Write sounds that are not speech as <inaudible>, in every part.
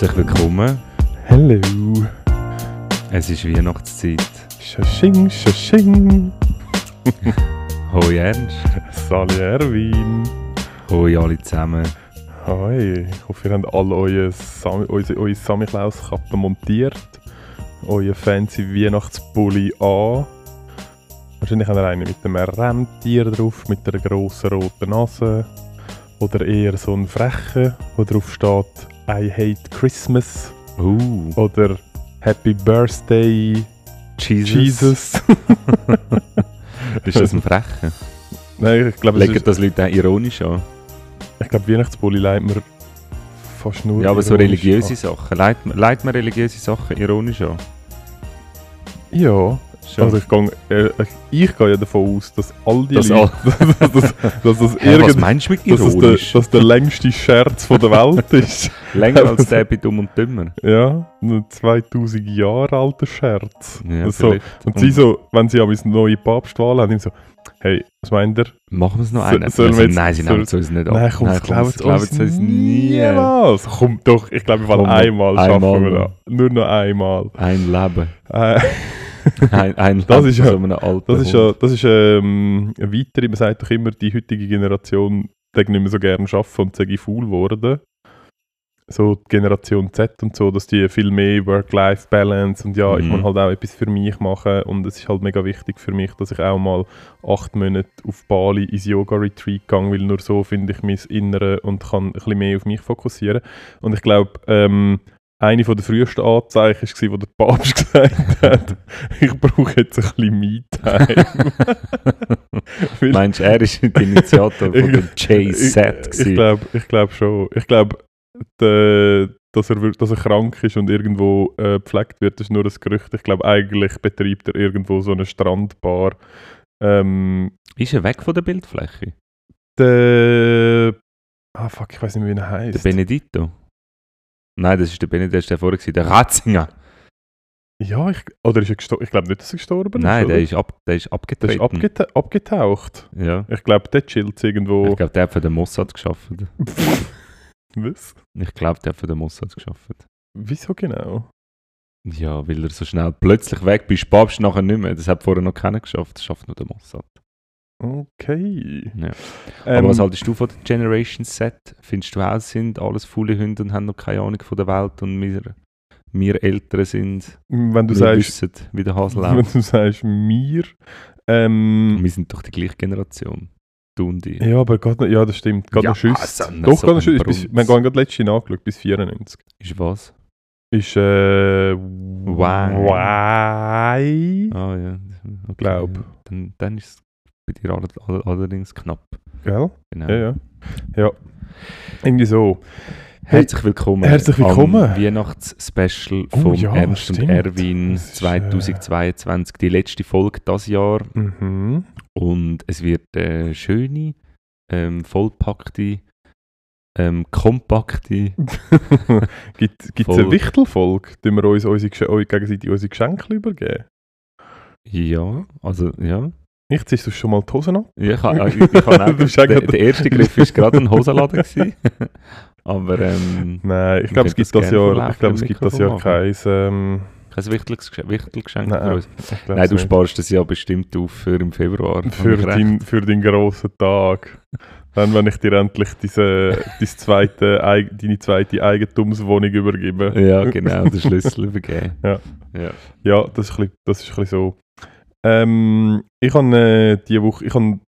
Herzlich willkommen. Hello. Es ist Weihnachtszeit. Shashing, shashing. <laughs> Hoi Ernst. Sali Erwin. Hoi alle zusammen. Hi. Ich hoffe, ihr habt alle eure, Sam eure, eure Samichlaus-Kappe montiert. Euer fancy Weihnachtspulli an. Wahrscheinlich habt ihr einen mit einem Rentier drauf, mit einer grossen roten Nase. Oder eher so einen frechen, wo drauf steht I hate Christmas. Uh, Oder Happy Birthday Jesus. Jesus. <laughs> Ist das ein Frechen? Nein, ich glaube, Legen das Leute auch ironisch an? ich glaube, Weihnachtspulli leitet man fast nur Ja, aber so religiöse an. Sachen. Leitet man, leitet man religiöse Sachen ironisch an? Ja, Schon. also ich gehe, äh, ich, gehe ja davon aus, dass all die Dass Leute, <laughs> dass, das- dass das <laughs> Hä, irgend, dass das der, dass der längste Scherz von der Welt <laughs> ist. Länger als der bei Dumm und Dümmer. ja, ein 2000 Jahre alter Scherz. Ja, so, vielleicht. und sie so, wenn sie aber eine neue Papstwahl haben, so, hey, was meint ihr? Machen wir es noch So- einen? wir Also, nein, sie nehmen es uns nicht ab. Nein, komm, das glauben sie glauben uns uns nie. niemals. Komm doch, ich glaube, wir Komm, einmal schaffen einmal wir noch. das. Nur noch einmal. Ein Leben. Äh, <laughs> Ein, ein Das ist ja- so Das ist ja, das ist ähm, eine weitere, man sagt doch immer, die heutige Generation die nicht mehr so gerne arbeiten und sage ich faul geworden. So die Generation Z und so, dass die viel mehr Work-Life-Balance und ja, ich Mhm. muss halt auch etwas für mich machen und es ist halt mega wichtig für mich, dass ich auch mal acht Monate auf Bali ins Yoga-Retreat gehe, weil nur so finde ich mein Innere und kann ein bisschen mehr auf mich fokussieren. Und ich glaube, ähm, eine der frühesten Anzeichen war, wo der Papst <laughs> gesagt hat, ich brauche jetzt ein bisschen Me-Time. <laughs> Meinst du, er ist der Initiator von <laughs> Ich- der J-Set Ich gewesen? glaube ich glaub schon. Ich glaube, dass, er, dass er krank ist und irgendwo äh, gepflegt wird, ist nur ein Gerücht. Ich glaube, eigentlich betreibt er irgendwo so eine Strandbar. Ähm, Ist er weg von der Bildfläche? der. Ah, fuck, ich weiß nicht mehr, wie er Der heißt. Nein, das ist der ist der vorher gewesen, der Ratzinger. Ja, ich, oder ist er gestorben? Ich glaube nicht, dass er gestorben Nein, ist. der oder? ist, ab, der ist der abgetreten. ist abgeta abgetaucht. ja. Ich glaube, der chillt irgendwo. Ich glaube, der hat für den Mossad geschafft. <laughs> Was? Ich glaube, der hat für den Mossad geschafft. Wieso genau? Ja, weil er so schnell plötzlich weg bist, Papst nachher nicht mehr. Das hat vorher noch keiner geschafft, das schafft nur der Mossad. Okay. Ja. Ähm, Aber was haltest du von der Generation Set? Findest du auch, sind alles faule Hunde und haben noch keine Ahnung von der Welt und wir, wir Ältere sind, wenn du wir sagst, wissen, wie der Hase <laughs> wenn läuft. du sagst mir, ähm, Wir sind doch die gleiche Generation. Du und ich. ja, aber noch, ja, das stimmt, geht Ja, noch Schüsse. also, Doch, so geht noch Schüsse. Bis, wir haben gerade letztes Jahr nachgeschaut, bis 94. Ist was? Ist, äh, Why? Why? Ah ja. Okay. Glaub. Dann, dann ist es bei dir all, all, allerdings knapp. Gell? Genau. Ja, ja. Ja. Irgendwie so. Herzlich willkommen. herzlich willkommen. Am Weihnachtsspecial Oh von ja, Ernst und stimmt. Erwin Das ist, äh, 2022. Die letzte Folge das Jahr. Mhm. Und es wird eine schöne, ähm, vollpackte, ähm, kompakte. <laughs> Gibt es eine Wichtelfolge? Tun wir uns unsere, gegenseitig unsere Geschenke übergeben? Ja, also ja. Ich ziehst du schon mal die Hosen ab? Ja, Ich, ha- <laughs> ich, ich, habe der, der erste Griff war gerade ein Hosenladen. <laughs> Aber ähm, Nein, ich glaube, es gibt das Jahr, ich glaube, es gibt das Jahr keins. Ähm, kein Wichtelgeschenk, Wichtelgeschenk Nein, für uns. Nein, du nicht. sparst das ja bestimmt auf für im Februar. für, Habe dein, für deinen grossen Tag. Dann, wenn ich dir endlich diese, dein zweite, deine zweite Eigentumswohnung übergebe. Ja, genau, den Schlüssel übergeben. <laughs> Ja. ja. Ja, das ist, bisschen, das ist ein bisschen so. Ähm, ich habe äh, diese Woche ich habe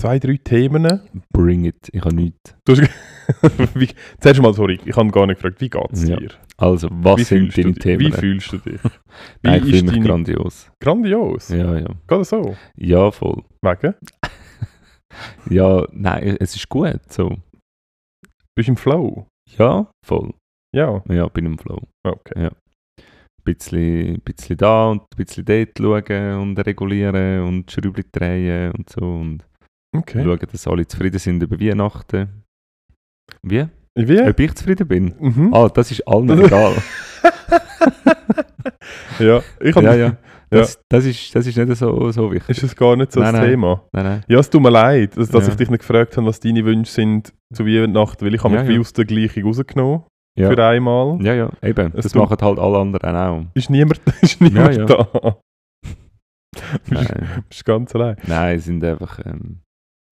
zwei, drei Themen. Bring it, ich habe nichts. <laughs> wie, zuerst mal, sorry, ich habe gar nicht gefragt, wie geht es Ja. dir? Also, was wie sind deine du, Themen? Wie fühlst du dich? <laughs> Wie Nein, ich fühle mich grandios. Grandios. Ja, ja. Geht das so? Ja, voll. Wegen? <laughs> Ja, nein, es ist gut. So. Bist du im Flow? Ja, voll. Ja. Ja, bin im Flow. Okay. Ein bisschen, bisschen da und ein bisschen dort schauen und regulieren und Schrauben drehen und so. Und Okay. schauen, dass alle zufrieden sind über Weihnachten. Wie? Wie? Ob ich zufrieden bin? Mhm. Ah, das ist allen Das- <laughs> egal. <laughs> ja, ich hab, ja, ja. Das, das, ist, das ist nicht so, so wichtig. Ist es gar nicht so Nein, das nein. Thema? Nein, nein. Ja, es tut mir leid, dass, dass Ja. ich dich nicht gefragt habe, was deine Wünsche sind zu Weihnachten, weil ich habe Ja, mich ja. aus der Gleichung rausgenommen. Ja. für einmal. Ja, ja, eben. Es Das machen halt alle anderen auch. Ist niemand, <laughs> ist niemand ja. da. <laughs> Du bist, bist ganz allein. nein, es sind einfach ähm,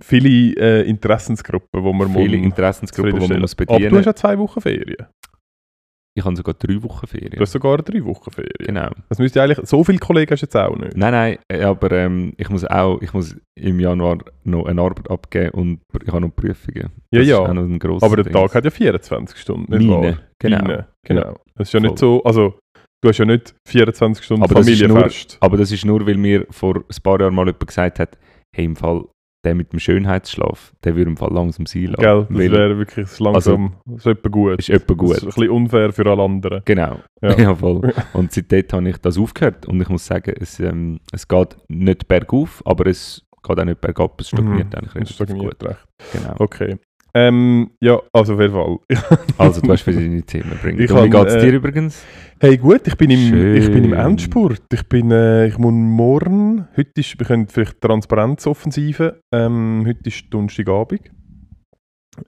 Viele äh, Interessensgruppen, wo man viele Interessensgruppen, die man muss Aber du bedienen. hast ja zwei Wochen Ferien. Ich habe sogar drei Wochen Du Ferien. hast sogar drei Wochen Ferien. Genau. Das müsste eigentlich, so viele Kollegen hast du jetzt auch nicht. Nein, nein, äh, aber ähm, ich muss auch, ich muss im Januar noch eine Arbeit abgeben und ich habe noch Prüfungen. Ja, Das ja. Grosses Aber der Ding. Tag hat ja 24 Stunden, nicht Meine, wahr? genau. Deine, genau. Das ist ja Voll. nicht so, also du hast ja nicht 24 Stunden Aber das ist Familienfest. Aber das ist nur, weil mir vor ein paar Jahren mal jemand gesagt hat, hey, im Fall, der mit dem Schönheitsschlaf, der würde im Fall langsam sein lassen. Gell, das wäre wirklich langsam, das ist etwa gut. ist etwa Das gut. ist ein bisschen unfair für alle anderen. Genau, Ja. <laughs> ja. voll. Und seitdem habe ich das aufgehört und ich muss sagen, es, ähm, es geht nicht bergauf, aber es geht auch nicht bergab, es stagniert eigentlich Das relativ stagniert gut. recht. Genau. Okay. Ähm, ja, also auf jeden Fall. <laughs> Also du hast verschiedene Themen bringen. Ich wie geht es äh, dir übrigens? Hey gut, ich bin im, ich bin im. Endspurt. Ich bin, äh, ich muss morgen, heute ist, wir können vielleicht Transparenzoffensive, ähm, heute ist Donnerstagabend.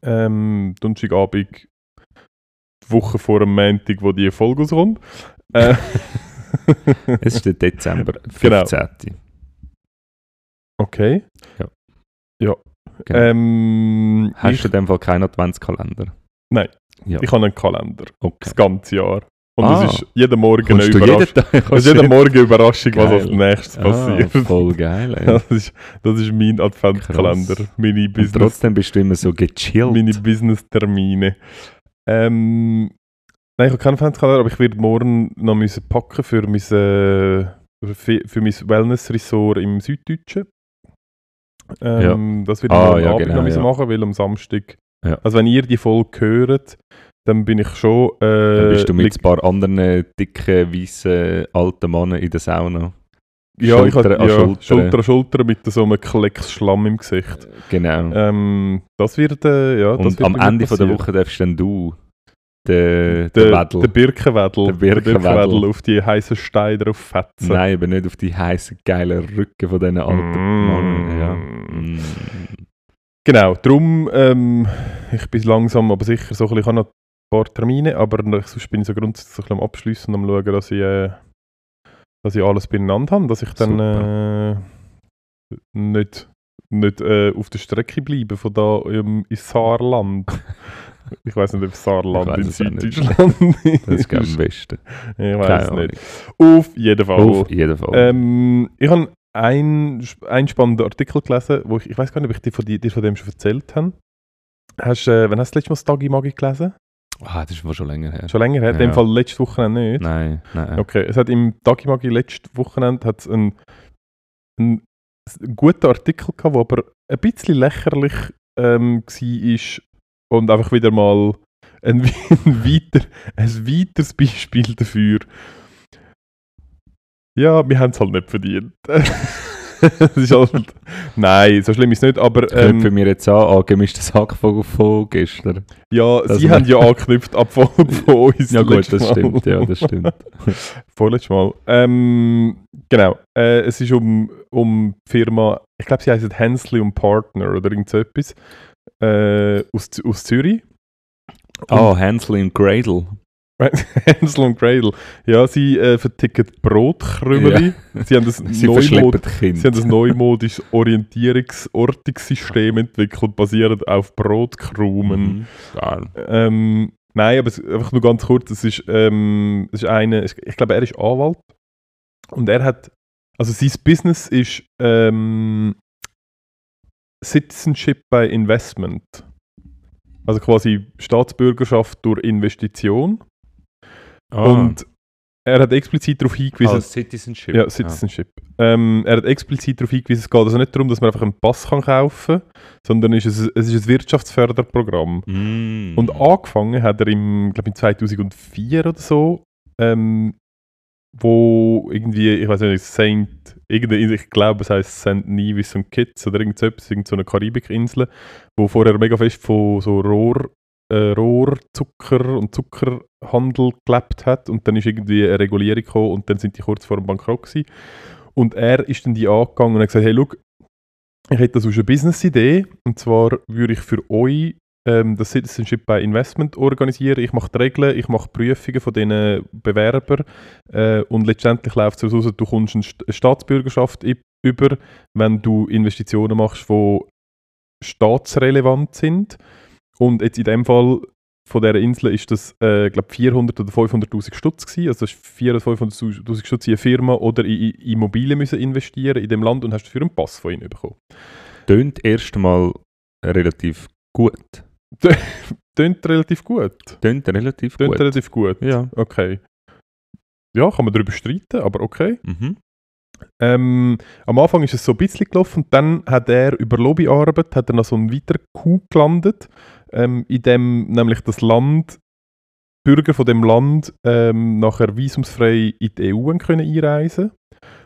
Ähm, Donnerstagabend, die Woche vor dem Montag, wo die Folge rauskommt. Äh, <laughs> Es ist der Dezember, Genau. 15. okay. Ja. Ja. Genau. Ähm, Hast ich, du in dem Fall keinen Adventskalender? Nein. Ja. ich habe einen Kalender, Okay. das ganze Jahr. Und Ah. es ist jeden Morgen eine Kommst Überraschung. jeden? Es ist jeden Morgen eine Überraschung, was Geil. als nächstes passiert. Ah, voll geil. Ey. Das ist, das ist mein Adventskalender, Krass. meine Und Business, trotzdem bist du immer so gechillt. meine Business-Termine. Ähm, nein, ich habe keinen Adventskalender, aber ich werde morgen noch müssen packen für mein, äh, für, für mein Wellness-Ressort im Süddeutschen. Ähm, Das werde ich Ah, ja, Abend genau, noch müssen ja. machen, weil am Samstag, Ja. also wenn ihr die Folge hört, dann bin ich schon... Äh, Dann bist du mit ein paar anderen dicken, weißen, alten Männern in der Sauna. ja, ich Schulter habe an ja, Schulter. Schulter an Schulter mit so einem Klecks Schlamm im Gesicht. Genau. Ähm, das wird, äh, ja, das und wird am Ende von der. Woche darfst dann du den der, Wedel. der Birkenwedel, Der Birkenwedel. auf die heißen Steine drauf fetzen. Nein, aber nicht auf die heißen, geilen Rücken von diesen alten Mm. Männern. Ja. Mm. Genau, darum, ähm, ich bin langsam, aber sicher so ein bisschen, ich habe noch ein paar Termine, aber sonst bin ich so grundsätzlich so ein bisschen am Abschliessen und am schauen, dass ich, äh, dass ich alles beieinander habe, dass ich dann äh, nicht, nicht äh, auf der Strecke bleibe von da im, ins Saarland. <laughs> ich weiß nicht, ob Saarland in. Süddeutschland <laughs> ist. Das ist glaube ich am besten. Ich weiß nicht. Auf jeden Fall. Auf jeden Fall. Ähm, ich habe einen, einen spannenden Artikel gelesen, wo ich, ich weiß gar nicht, ob ich dir von, dir, von dem schon erzählt habe. Hast, äh, wann hast du das letzte Mal das Dagi Magi gelesen? ah, das ist wohl schon länger her. Schon länger her? In Ja. dem Fall letzte Woche nicht. Nein, nein. Okay, es hat im Dagi Magi letzte Wochenende hat's einen, einen guten Artikel gehabt, der aber ein bisschen lächerlich ähm, war und einfach wieder mal ein, <laughs> ein, weiter, ein weiteres Beispiel dafür. Ja, wir haben es halt nicht verdient. <laughs> Es ist halt, nein, so schlimm ist es nicht, aber Knüpfen ähm, wir jetzt an, angemischtes Hack von, von gestern. ja, das sie haben ja angeknüpft ab von, <laughs> von uns. Ja gut, das Mal. stimmt, ja, das stimmt. Vorletztes Mal. Ähm, genau. Äh, es ist um, um die Firma, ich glaube, sie heißt Hensley und Partner oder irgend so etwas. Äh, aus, aus Zürich. Ah, Hansel und Gradle. Hansel und Cradle. <laughs> Ja, sie äh, verticken Brotkrümeli. <laughs> Sie haben das Neumod. Sie haben ein neumodisches Orientierungsortungssystem entwickelt, basierend auf Brotkrumen. Mhm. Ähm, nein, aber es, einfach nur ganz kurz, es ist, ähm, es ist eine, ich ich glaube, er ist Anwalt und er hat, also sein Business ist ähm, Citizenship by Investment. Also quasi Staatsbürgerschaft durch Investition. Ah, Und er hat explizit darauf hingewiesen, ah, Citizenship. ja, Citizenship. Ähm, er hat explizit darauf hingewiesen, es geht also nicht darum, dass man einfach einen Pass kann kaufen kann, sondern es ist, ein- es ist ein Wirtschaftsförderprogramm. Mm. Und angefangen hat er im, glaube in 2004 oder so, ähm, wo irgendwie, ich weiß nicht, Saint, irgendwie, ich glaube, es heißt St. Nevis und Kitts oder irgend so etwas, irgend so eine Karibikinsel, wo vorher mega fest von so Rohr, äh, Rohrzucker und Zuckerhandel gelebt hat und dann ist irgendwie eine Regulierung gekommen und dann sind die kurz vor dem Bankrott gewesen. Und er ist dann die angegangen und hat gesagt, hey, schau, ich hätte das aus einer Business-Idee und zwar würde ich für euch, ähm, das Citizenship by Investment organisieren. Ich mache die Regeln, ich mache Prüfungen von diesen Bewerbern äh, und letztendlich läuft es so, du kommst eine Staatsbürgerschaft über, wenn du Investitionen machst, die staatsrelevant sind. Und jetzt in dem Fall von dieser Insel ist das, äh, glaube 400 oder 500'000 Stutz. Also das ist 400 oder 500'000 Stutz in eine Firma oder in, in Immobilien müssen investieren in dem Land und hast dafür einen Pass von ihnen bekommen. Tönt erstmal relativ gut. <laughs> Tönt relativ gut. Tönt relativ Tönt gut. relativ gut. Ja. Okay. Ja, kann man darüber streiten, aber okay. Mhm. Ähm, am Anfang ist es so ein bisschen gelaufen und dann hat er über Lobbyarbeit hat er noch so einen weiteren Coup gelandet, ähm, in dem nämlich das Land, Bürger von dem Land ähm, nachher visumsfrei in die EU können einreisen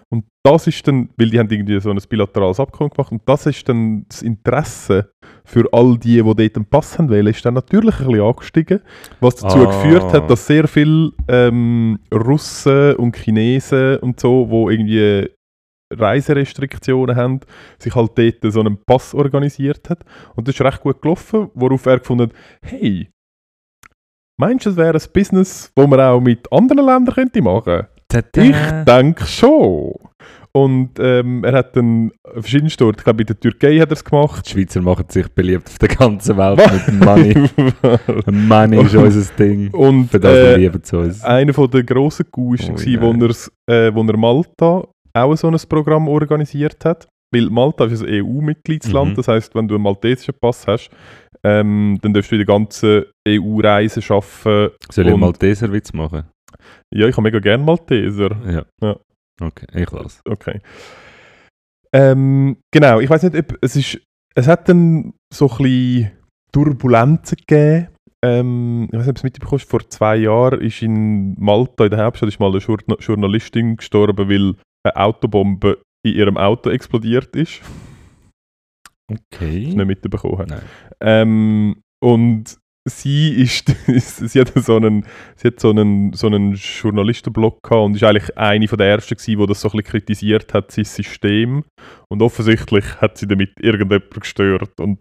und das ist dann, weil die haben irgendwie so ein bilaterales Abkommen gemacht und das ist dann das Interesse für all die, die dort einen Pass haben wollen, ist dann natürlich ein bisschen angestiegen, was dazu Ah. geführt hat, dass sehr viele ähm, Russen und Chinesen und so, wo irgendwie Reiserestriktionen haben, sich halt dort so einen Pass organisiert hat. Und das ist recht gut gelaufen, worauf er gefunden hat, hey, meinst du, das wäre ein Business, das man auch mit anderen Ländern könnte machen Tada. Ich denke schon. Und ähm, er hat dann verschiedenste Orte, ich glaube in der Türkei hat er es gemacht. Die Schweizer machen sich beliebt auf der ganzen Welt <laughs> mit dem Money. Money ist unser Ding. Und Für das äh, lieben zu uns. einer von der grossen Coups Oh, war, wo, äh, wo er Malta auch so ein Programm organisiert hat. Weil Malta ist ein EU-Mitgliedsland, Mhm. das heißt, wenn du einen maltesischen Pass hast, ähm, dann darfst du in der ganzen EU-Reise arbeiten. Soll ich mal Malteserwitz machen? Ja, ich habe mega gerne Malteser. Ja. Ja. Okay, ich lasse. Okay. Ähm, genau, ich weiß nicht, ob es ist. Es hat dann so ein bisschen Turbulenzen gegeben. Ähm, ich weiß nicht, ob du es mitbekommen hast, vor zwei Jahren ist in Malta, in der Hauptstadt, ist mal eine Journa Journalistin gestorben, weil eine Autobombe in ihrem Auto explodiert ist. Okay. Nicht mitbekommen. Nein. Ähm, und sie ist, <laughs> sie hat so einen, sie hat so einen, so einen Journalistenblog gehabt und ist eigentlich eine von der ersten gewesen, die das so ein bisschen kritisiert hat, sein System. Und offensichtlich hat sie damit irgendjemand gestört und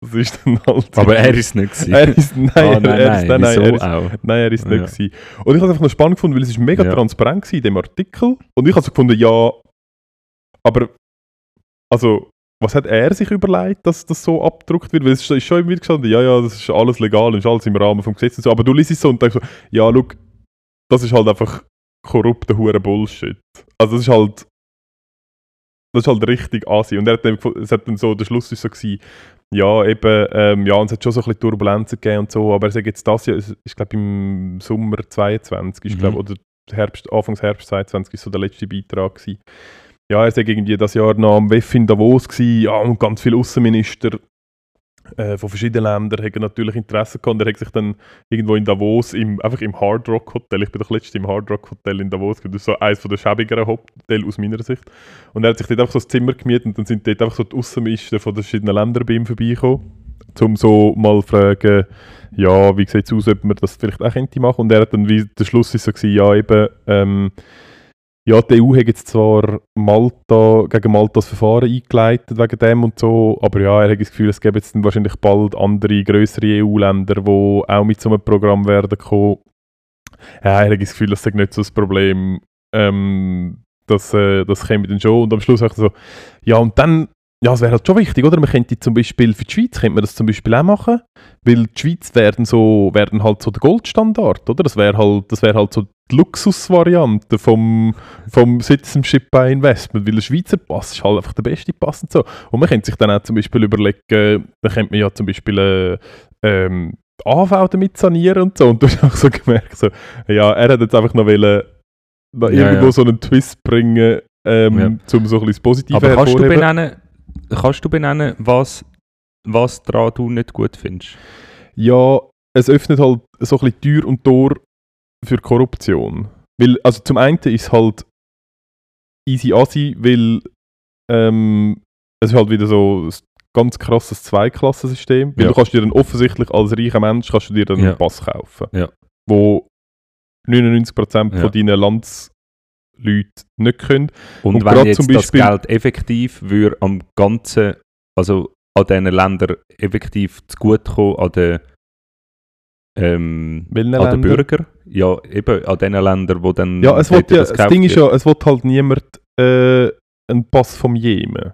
es ist dann <laughs> halt... Aber er ist nicht. gewesen. er ist, nein, Ah, er, nein, er nein, ist, nein, nein, wieso er ist, auch? Nein, er ist nicht Ja. gewesen. Und ich habe es einfach noch spannend gefunden, weil es ist mega Ja. transparent war in dem Artikel. Und ich habe so gefunden, ja, aber also, was hat er sich überlegt, dass das so abgedruckt wird? Weil es ist schon immer wieder gestanden, ja, ja, das ist alles legal und ist alles im Rahmen vom Gesetz und so. Aber du liest es so und denkst so, ja, schau, das ist halt einfach korrupter hure Bullshit. Also das ist halt das ist halt richtig Asi. Und er hat dann, es hat dann so, der Schluss ist so gewesen, ja, eben, ähm, ja, und es hat schon so ein bisschen Turbulenzen gegeben und so, aber er sagt jetzt das es ist glaube im Sommer 22, ist, Mhm. glaub, oder Herbst, Anfangs Herbst 22 ist so der letzte Beitrag gewesen. Ja, er sagt irgendwie Jahr noch am WEF in Davos gewesen, ja, und ganz viele Außenminister äh, von verschiedenen Ländern haben natürlich Interesse gehabt. Er hat sich dann irgendwo in Davos, im, einfach im Hard Rock Hotel, ich bin doch letztens im Hard Rock Hotel in Davos, das ist so eines der schäbigeren Hotels aus meiner Sicht. Und er hat sich dort einfach so ein Zimmer gemietet und dann sind dort einfach so die Außenminister von den verschiedenen Ländern bei ihm vorbeigekommen, um so mal zu fragen, ja, wie sieht es aus, ob man das vielleicht auch könnte machen. Und er hat dann, wie der Schluss ist so gewesen, ja eben, ähm, ja, die EU hat jetzt zwar Malta, gegen Malta das Verfahren eingeleitet wegen dem und so, aber ja, er hat das Gefühl, es gäbe jetzt wahrscheinlich bald andere, größere EU-Länder, die auch mit so einem Programm werden kommen. Ja, er hat das Gefühl, das sei nicht so das Problem. Ähm, das, äh, das käme dann schon. Und am Schluss sagt so, ja, und dann, ja, es wäre halt schon wichtig, oder? Man könnte zum Beispiel für die Schweiz, könnte man das zum Beispiel auch machen, weil die Schweiz werden so, werden halt so der Goldstandard, oder? Das wäre halt, das wäre halt so die Luxusvariante vom, vom Citizenship by Investment, weil der Schweizer Pass ist halt einfach der beste Pass und so. Und man könnte sich dann auch zum Beispiel überlegen, da könnte man ja zum Beispiel äh, ähm, AV damit sanieren und so. Und du hast auch so gemerkt, so, ja, er hat jetzt einfach noch wollen, noch Ja, irgendwo ja. so einen Twist bringen, ähm, Ja. um so ein bisschen das Positive Aber kannst du, benennen, kannst du benennen, was, was daran du nicht gut findest? Ja, es öffnet halt so ein bisschen Tür und Tor für Korruption. Weil, also zum einen ist halt easy assi, weil ähm, es ist halt wieder so ein ganz krasses Zweiklassensystem. Weil Ja. du kannst dir dann offensichtlich als reicher Mensch kannst du dir dann Ja. einen Pass kaufen. Ja. Wo 99% Ja. von deinen Landsleuten nicht können. Und, Und wenn jetzt zum das Beispiel- Geld effektiv würde am ganzen, also an diesen Ländern effektiv zugutekommen, an den, ähm, an den? Bürgern. Ja, eben an den Ländern, wo dann Ja, es dort ja, das das Ding ist wird. ja, es will halt niemand äh, einen Pass vom Jemen.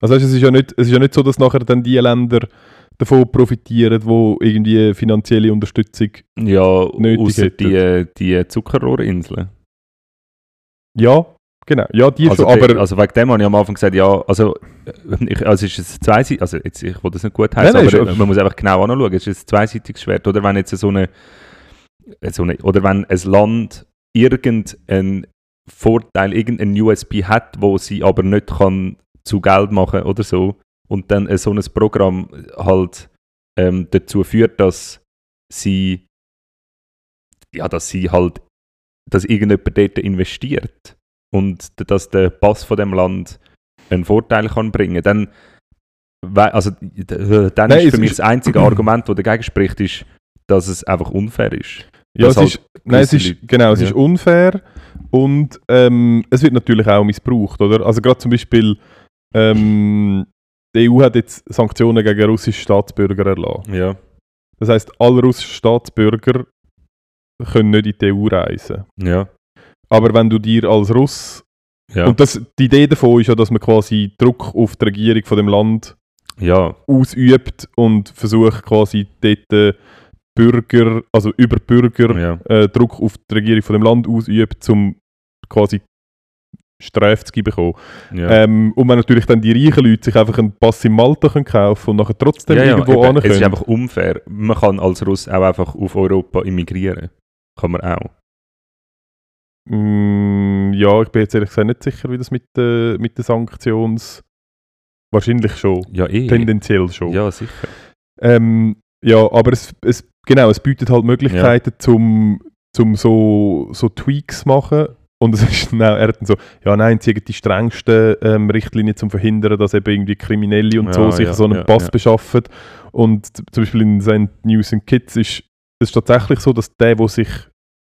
Also weißt, es, ist ja nicht, es ist ja nicht so, dass nachher dann die Länder davon profitieren, wo irgendwie finanzielle Unterstützung... Ja, nötig außer die, die Zuckerrohrinseln. Ja, genau. Ja, die Also, schon, aber... also wegen dem habe ich am Anfang gesagt, ja, also, äh, ich, also es ist ein zweiseitig, also jetzt, ich will das nicht gut heißen, aber ist- man muss einfach genau anschauen, es ist ein zweiseitiges Schwert, oder wenn jetzt so eine, so eine oder wenn ein Land irgendeinen Vorteil, irgendein USB hat, wo sie aber nicht kann zu Geld machen oder so, und dann äh, so ein Programm halt ähm, dazu führt, dass sie ja, dass sie halt, dass irgendjemand dort investiert und dass der Pass von dem Land einen Vorteil kann bringen, dann, wei- also, d- dann Nein, ist für mich ist- das einzige Argument, das dagegen spricht, ist, dass es einfach unfair ist. Ja, es halt ist, nein, es ist, genau, es ja. ist unfair und ähm, es wird natürlich auch missbraucht, oder? Also gerade zum Beispiel, ähm, die EU hat jetzt Sanktionen gegen russische Staatsbürger erlassen. Ja, Das heißt, alle russischen Staatsbürger können nicht in die EU reisen. ja, Aber wenn du dir als Russ, ja, und das, die Idee davon ist ja, dass man quasi Druck auf die Regierung von dem Land ja, ausübt und versucht quasi dort äh, Bürger, also über Bürger ja, äh, Druck auf die Regierung von dem Land ausübt, um quasi Strafe zu bekommen. ja. Ähm, und wenn natürlich dann die reichen Leute sich einfach einen Pass in Malta können kaufen und nachher trotzdem ja, ja, irgendwo eben, hin es ist können. einfach unfair. Man kann als Russ auch einfach auf Europa immigrieren. Kann man auch. Mm, ja, ich bin jetzt ehrlich gesagt nicht sicher, wie das mit, äh, mit den Sanktions... Wahrscheinlich schon. Ja, eh. Tendenziell schon. Ja, sicher. Ähm, ja, aber es, es, genau, es bietet halt Möglichkeiten, zum, zum so, so Tweaks machen. Und es ist dann er hat dann so, ja nein, sie haben die strengsten ähm, Richtlinien zum Verhindern, dass eben irgendwie Kriminelle und so Ja, sich ja, so einen ja, Pass ja. beschaffen. Und zum Beispiel in seinen News and Kids ist es tatsächlich so, dass der, der sich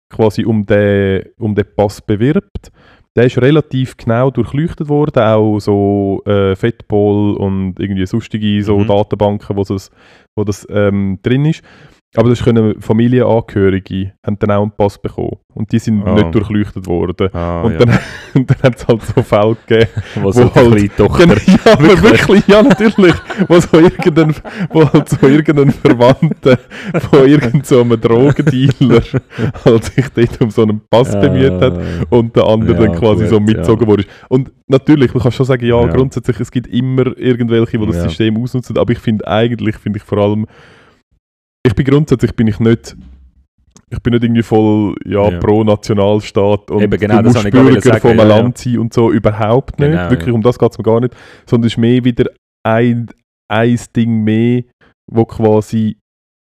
quasi um den, um den Pass bewirbt, der ist relativ genau durchleuchtet worden, auch so äh, Fettball und irgendwie sonstige so Mhm. Datenbanken, wo das, wo das ähm, drin ist. Aber das können Familienangehörige haben dann auch einen Pass bekommen. Und die sind Ah. nicht durchleuchtet worden. Ah, und, ja. dann, <laughs> und dann hat es halt so Fälle gegeben. <laughs> Was wo so halt- kleine Tochter. Genau, ja, aber Wirklich? ja, natürlich. Wo, so irgendein, wo halt so irgendein Verwandter von irgendeinem so einem Drogendealer <laughs> halt sich dort um so einen Pass bemüht hat und der andere Ja, dann quasi gut, so mitgezogen ja. wurde. Und natürlich, man kann schon sagen, ja, Ja. grundsätzlich, es gibt immer irgendwelche, die das Ja. System ausnutzen, aber ich finde eigentlich, finde ich vor allem, ich bin grundsätzlich bin ich nicht, ich bin nicht irgendwie voll, ja, Ja. pro Nationalstaat und Eben, genau, du musst Bürger sagen, von einem ja. Land sein und so, überhaupt nicht. Genau, Wirklich, um das geht es mir gar nicht. Sondern es ist mehr wieder ein, ein Ding mehr, wo quasi,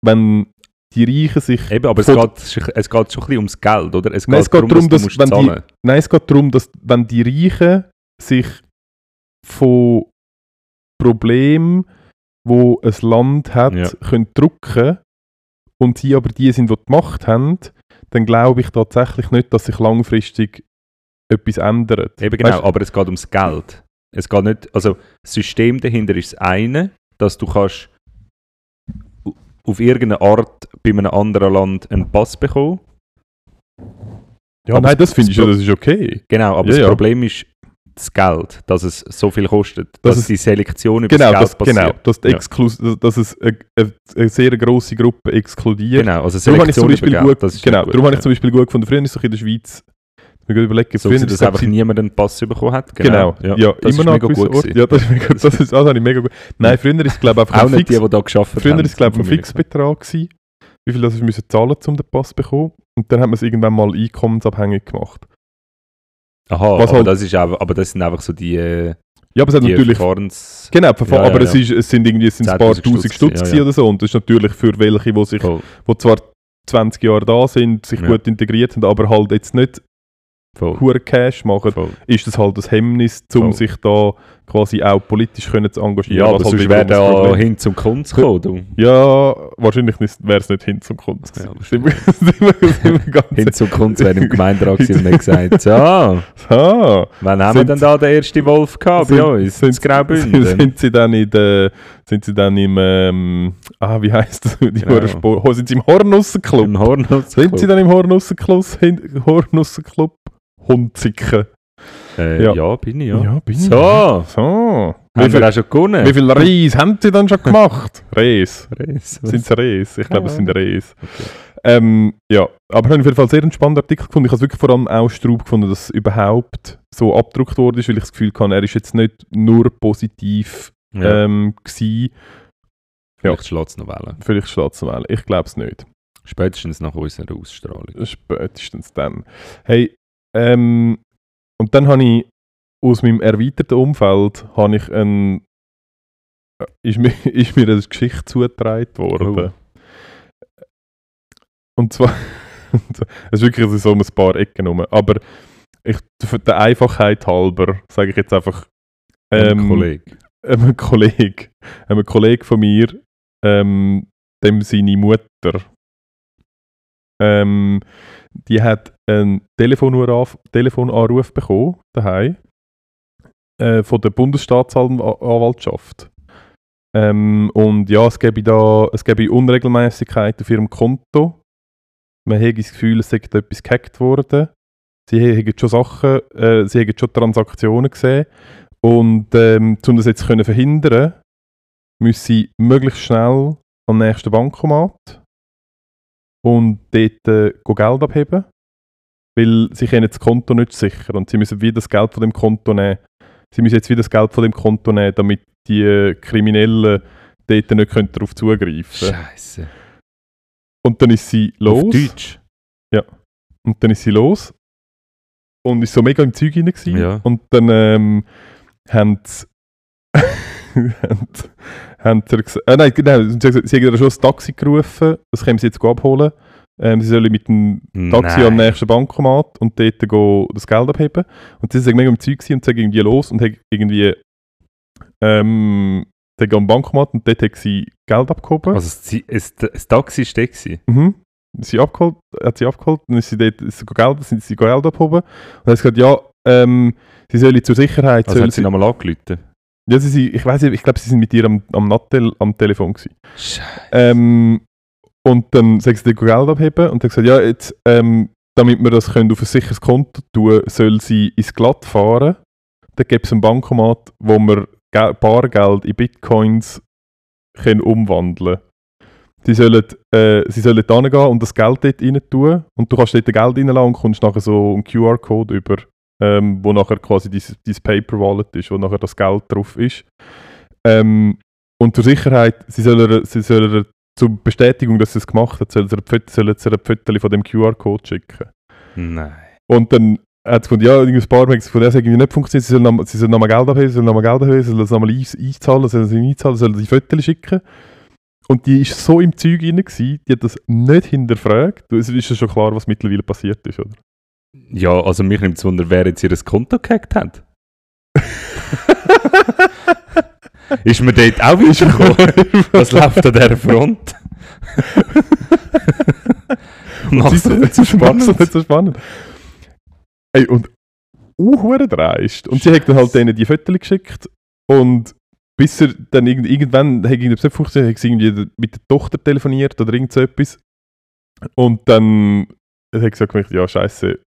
wenn die Reichen sich Eben, aber es geht, es geht schon ein bisschen ums Geld, oder? Es geht, Nein, es geht darum, dass dass du wenn die-. Nein, es geht darum, dass wenn die Reichen sich von Problemen, wo ein Land hat, Ja. können drucken und sie aber die sind, die die Macht haben, dann glaube ich tatsächlich nicht, dass sich langfristig etwas ändert. Eben genau, Weißt- aber es geht ums Geld. Es geht nicht, also das System dahinter ist das eine, dass du kannst auf irgendeine Art bei einem anderen Land einen Pass bekommen. ja, aber nein, das finde ich ja, das- ist okay. Genau, aber Ja, das ja. Problem ist das Geld, dass es so viel kostet, Dass dass es- die Selektion über Genau, das das, Geld passiert. genau dass, die Ja. Exklus dass es eine, eine, sehr grosse Gruppe exkludiert. Genau, also Darum habe ich zum Selektion Beispiel über Geld, gut, genau, gut, darum habe ich ja. zum Beispiel gut gefunden, früher ist es in der Schweiz, mir überlegen, so, früher dass einfach ich, niemand einen Pass bekommen hat. Genau, ja, das immer noch mega gut. Ja, das ist mega, das ist, habe ich mega gut. Nein, früher ist es glaube ich einfach Auch ein nicht Fix, die, die da geschafft haben. früher ist es glaube ich ein. Fixbetrag gewesen, wie viel das ich müssen zahlen, um den Pass zu bekommen. Und dann hat man es irgendwann mal einkommensabhängig gemacht. Aha, Was aber, halt- das ist aber das sind einfach so die, äh, Ja, aber es hat natürlich Verfahrens... Genau, Verfahren, Ja, ja, aber es, ist, es sind irgendwie es sind ein paar 10'000 tausend Stutz ja, oder so. Und das ist natürlich für welche, die sich Voll. die zwar 20 Jahre da sind, sich gut integriert haben, aber halt jetzt nicht Voll. Cash machen, Voll. ist das halt das Hemmnis, um Voll. sich da quasi auch politisch können zu engagieren. Ja, aber halt sonst wiederum wäre da hin zum Kunst gekommen. Ja, wahrscheinlich wäre es nicht hin zum Kunst Ja, <laughs> <laughs> Hin zum Kunst wäre im Gemeinderat gewesen und gesagt, <laughs> so, Ah, wann haben wir denn da den ersten Wolf gehabt bei uns? sind, Graubünden. sind, sie dann in der, sind sie dann im, ähm, ah, wie heisst das? Die Genau. Sport, sind sie im Hornussenclub? Im Hornhaus. Sind sie dann im Hornussenclub? Hornussenclub? Hunziken. Äh, Ja. ja. bin ich, ja. bin So, ich. haben So. Wie wir viel, auch schon gewonnen? wie viel Reis haben sie dann schon gemacht? <laughs> Reis. Reis? Sind es Reis? Ich glaube, es Ja. sind Reis. Okay. Ähm, ja, aber ich habe auf jeden Fall sehr einen spannenden Artikel gefunden. Ich habe es wirklich vor allem auch Straub gefunden, dass es überhaupt so abgedruckt worden ist, weil ich das Gefühl hatte, er ist jetzt nicht nur positiv Ja, ähm, gewesen. vielleicht schlägt es noch Wellen. Vielleicht schlägt es wählen. Ich glaube es nicht. Spätestens nach unserer Ausstrahlung. Spätestens dann. Hey, ähm, und dann habe ich aus meinem erweiterten Umfeld habe ich ein, äh, ist, mir, <laughs> ist mir eine Geschichte zugetragen worden. Und zwar, <laughs> es ist wirklich so um ein paar Ecken rum, aber ich, für der Einfachheit halber sage ich jetzt einfach Ein ähm, Kollege. einem Kollege, einem Kollege von mir, ähm, dem seine Mutter, ähm, die hat einen Telefonanruf, Telefonanruf bekommen, daheim, äh, von der Bundesstaatsanwaltschaft. Ähm, und ja, es gäbe da es gäbe Unregelmäßigkeiten auf ihrem Konto. Man hätte das Gefühl, es sei da etwas gehackt worden. Sie haben schon Sachen, äh, sie haben schon Transaktionen gesehen. Und ähm, um das jetzt zu verhindern, müssen sie möglichst schnell am nächsten Bankomat und dort äh, Geld abheben, weil sie können das Konto nicht sichern und sie müssen wieder das Geld von dem Konto nehmen. Sie müssen jetzt wieder das Geld von dem Konto nehmen, damit die äh, Kriminellen dort nicht können darauf zugreifen können. Scheiße. Und dann ist sie los. Auf Deutsch? Und dann ist sie los und ist so mega im Zeug hinein. Ja. Und dann ähm, haben sie <laughs> <laughs> haben, sie gesagt, äh, nein, genau, sie haben gesagt, sie haben schon das Taxi gerufen, das können sie jetzt abholen. Ähm, sie sollen mit dem Taxi am Nein. nächsten Bankomat und dort go das Geld abheben. Und sie sind mega im Zeug und sind irgendwie los und haben irgendwie ähm, dann am Bankomat und dort haben sie Geld abgehoben. Also das, das, das Taxi war. Mhm. Sie abgeholt, hat sie abgeholt, dann ist sie dort ist sie Geld, sind sie Geld abgehoben. Und dann hat sie gesagt, ja, ähm, sie sollen zur Sicherheit, Also hat sie sie, nochmal angerufen. Ja, sie, sie, ich weiß nicht, ich glaube, sie sind mit ihr am, am Nattel am Telefon gewesen. Scheiße. Ähm, und dann sagen sie, dir Geld abheben und dann gesagt, ja, jetzt, ähm, damit wir das können auf ein sicheres Konto tun, soll sie ins Glatt fahren. Dann gibt es einen Bankomat, wo wir Gel- Bargeld in Bitcoins können umwandeln Sie sollen, äh, sie sollen da und das Geld dort rein tun und du kannst dort Geld reinlassen und kommst nachher so einen QR-Code über, ähm, wo nachher quasi dieses Paper Wallet ist, wo nachher das Geld drauf ist. Ähm, und zur Sicherheit, sie sollen, sie sollen zur Bestätigung, dass sie es gemacht hat, sollen sie ein Foto- von dem QR-Code schicken. Nein. Und dann hat sie gefunden, ja, ein paar Mal gefunden, das hat irgendwie nicht funktioniert, sie sollen noch- nochmal Geld abheben, sie sollen nochmal Geld abheben, sie sollen es nochmal ein- einzahlen, sollen sie einzahlen, sollen sie Fotos schicken. Und die ist so im Zeug rein, gewesen, die hat das nicht hinterfragt. Es ist ja schon klar, was mittlerweile passiert ist, oder? Ja, also mich nimmt es wunder, wer jetzt ihr Konto gehackt hat. <laughs> ist mir dort auch weitergekommen? <laughs> Was läuft an dieser Front? <laughs> Sie- doch nicht so spannend. nicht so spannend. Ey, und uh, dreist. Und sie hat dann halt denen die Fotos geschickt und bis er dann irgend, irgendwann hat irgendetwas nicht funktioniert, hat sie irgendwie mit der Tochter telefoniert oder irgend so etwas. Und dann hat sie gesagt, ja scheiße,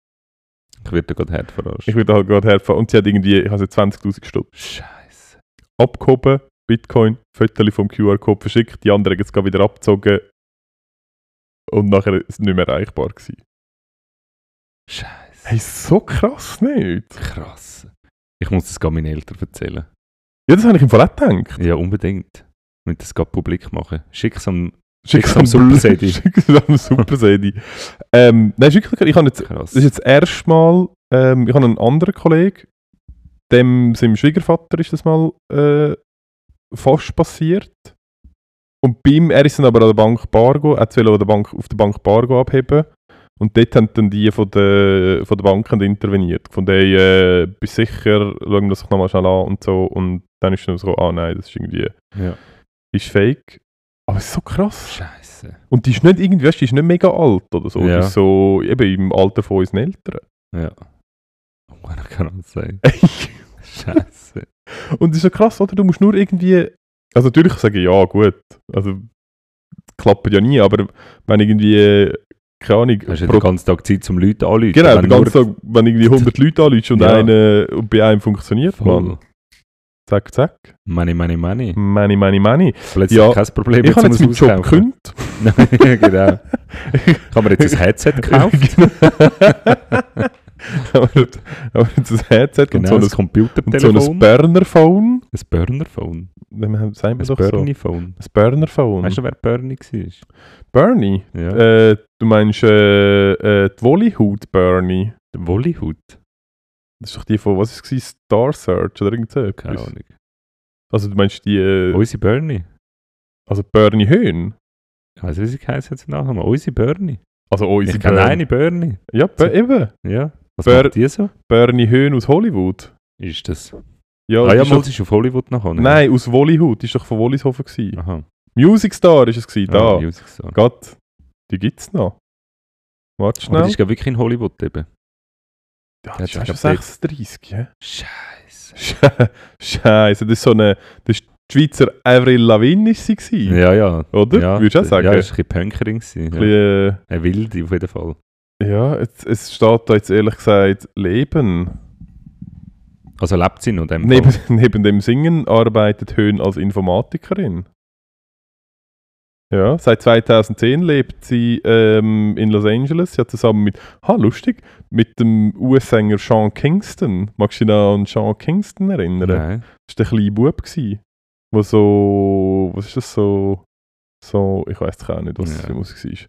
Ich werde gerade verarscht. ich würde halt gerade helfen. Und sie hat irgendwie, ich habe 20'000 Stutz Scheiße. abgehoben, Bitcoin, Fotos vom QR-Code verschickt, die anderen gerade wieder abgezogen und nachher ist es nicht mehr erreichbar gewesen. Scheiße. Hey, so krass nicht? Krass. Ich muss das gar meinen Eltern erzählen. Ja, das habe ich im Fall auch gedacht. Ja, unbedingt. Ich will das gerade publik machen. Schick es am... Schick's am Super-Sedi. Schick's am Super-Sedi. ähm, nein, wirklich, ich habe jetzt, Krass. das ist jetzt das erste Mal, ähm, ich habe einen anderen Kollegen, dem seinem Schwiegervater ist das mal äh, fast passiert. Und bei ihm, er ist dann aber an der Bank Bargo, er wollte an der Bank, auf der Bank Bargo abheben. Und dort haben dann die von der, von der Bank interveniert. Von der, äh, bist sicher, schauen wir das nochmal schnell an und so. Und dann ist dann so, ah nein, das ist irgendwie, Ja. ist fake. Aber es ist so krass. Scheiße. Und die ist nicht irgendwie, weißt, du, die ist nicht mega alt oder so. Ja. Die ist so, eben im Alter von unseren Eltern. Ja. Oh, I cannot say. Scheiße. Und es ist so krass, oder? Du musst nur irgendwie. Also natürlich sagen, ja, gut. Also klappt ja nie, aber wenn irgendwie, keine Ahnung, Hast du pro- den ganzen Tag Zeit zum Leute anrufen? genau, Wenn den ganzen Tag, wenn irgendwie <laughs> 100 Leute anrufen und, Ja. eine, und bei einem funktioniert, Voll. man. Zack, zack. Money, money, money. Money, money, money. Plötzlich Ja, kein Problem Ich habe jetzt meinen Job gekündigt. genau. Kann man jetzt ein Headset kaufen? aber, aber jetzt ein Headset Genau, und ein so ein, und so Computertelefon. ein Burner-Phone. ein Burner-Phone. Man Ein doch so? Bernie-Phone. Ein Burner-Phone. Weißt du, wer Bernie war? Bernie? Ja. Äh, du meinst äh, äh, die Wollyhood Bernie? Der Wollyhood. Das ist doch die von, was ist es? Star Search oder irgend so Keine? Ahnung. Also du meinst die, äh, Unsere Bernie. also Bernie Höhn? Ich weiß nicht, wie sie heisst jetzt nachher mal. Unsere Bernie. Also unsere Ich kenne Bernie. eine Bernie. Ja, Be eben. Ja. Was Ber- macht die so? Bernie Höhn aus Hollywood. Ist das? Ja, ah ja, ist ist auf Hollywood nachher. ne? Nein, aus Wollyhood. Die ist doch von Wollishofen gewesen. Aha. Music Star ist es gewesen, da. Ah, Music Star. Gott, die gibt's noch. Warte Aber schnell. die ist glaub ich, wirklich in Hollywood eben. Ja, das ist hat ja sich, schon glaub ich, 36, ja? Scheiße. <laughs> Scheiße, das ist so eine... Das ist die Schweizer Avril Lavigne ist sie gewesen, Ja, ja. oder? Ja, Würdest du auch sagen? Ja, ist ein bisschen Punkerin gewesen. Ein Ja. bisschen, äh, Eine Wilde auf jeden Fall. Ja, es, es steht da jetzt ehrlich gesagt Leben. Also lebt sie noch dem Neben, <laughs> neben dem Singen arbeitet Höhn als Informatikerin. Ja, seit 2010 lebt sie ähm, in Los Angeles. Sie hat zusammen mit, ha lustig, mit dem US-Sänger Sean Kingston. Magst du dich noch an Sean Kingston erinnern? Nein. Das war der kleine Bub, wo so, was ist das so, so, ich weiß auch nicht, was das für Musik war.